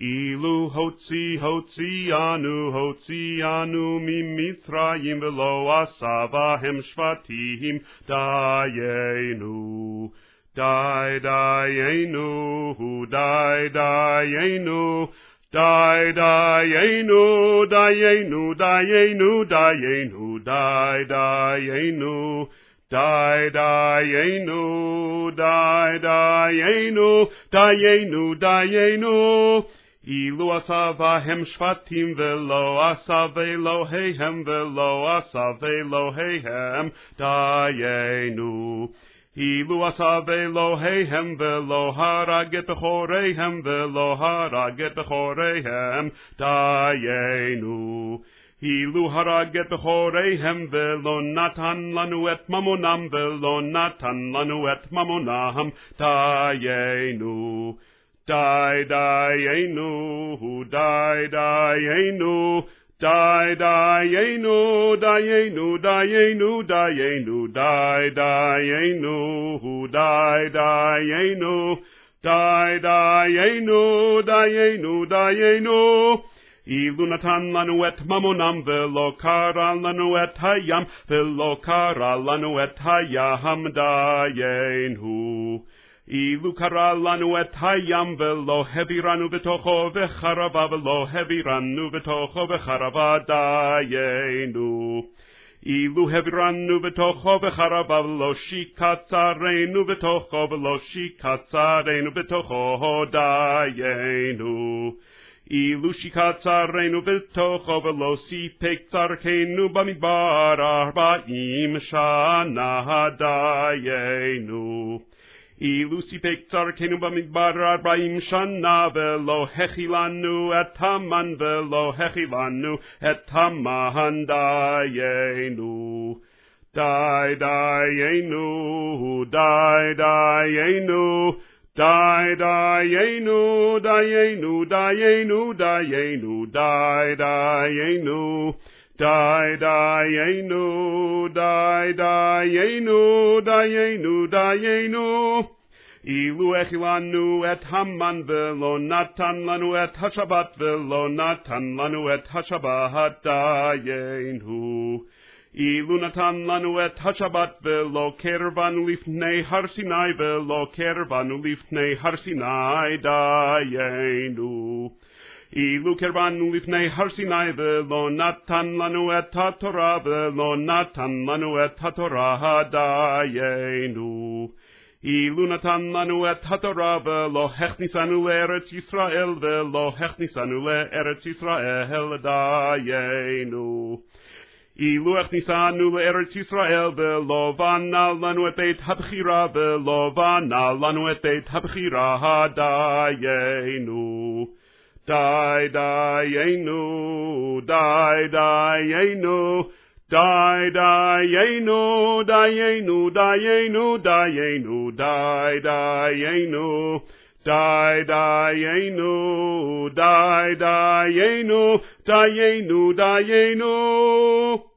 אילו הוציא הוציאנו הוציאנו ממצרים ולא עשה בהם שבטים דיינו די דיינו די דיינו די דיינו דיינו דיינו דיינו די דיינו די דיינו די דיינו דיינו דיינו אילו עשה בהם שבטים ולא עשה ואלוהיהם ולא עשה ואלוהיהם דיינו. אילו עשה ואלוהיהם ולא הרג את בכוריהם ולא הרג את בכוריהם דיינו. אילו הרג את בכוריהם ולא נתן לנו את ממונם ולא נתן לנו את ממונם דיינו די דיינו די דיינו די דיינו דיינו דיינו דיינו די דיינו די דיינו די דיינו דיינו דיינו אילו נתן לנו את ממונם ולא קרא לנו את הים ולא קרא לנו את הים דיינו אילו קרא לנו את הים ולא העבירנו בתוכו וחרבה ולא העבירנו בתוכו וחרבה דיינו. אילו העבירנו בתוכו וחרבה ולא שיקצרנו בתוכו ולא שיקצרנו בתוכו דיינו. אילו שיקצרנו בתוכו ולא סיפק צרכנו במדבר ארבעים שנה דיינו אילו סיפק צרכנו במדבר ארבעים שנה ולא הכילנו את המן ולא הכילנו את המן דיינו די דיינו די דיינו די דיינו דיינו דיינו דיינו די דיינו די דיינו די דיינו דיינו דיינו אילו הכילנו את המן ולא נתן לנו את השבת ולא נתן לנו את השבת דיינו אילו נתן לנו את השבת ולא קרבנו לפני הר סיני ולא קרבנו לפני הר סיני דיינו אילו קרבנו לפני הר סיני ולא נתן לנו את התורה ולא נתן לנו את התורה דיינו אילו נתן לנו את התורה ולא הכניסנו לארץ ישראל ולא הכניסנו לארץ ישראל דיינו אילו הכניסנו לארץ ישראל ולא בנה לנו את בית הבחירה ולא בנה לנו את בית הבחירה דיינו די דיינו די דיינו די דיינו דיינו דיינו דיינו די דיינו די דיינו די דיינו דיינו דיינו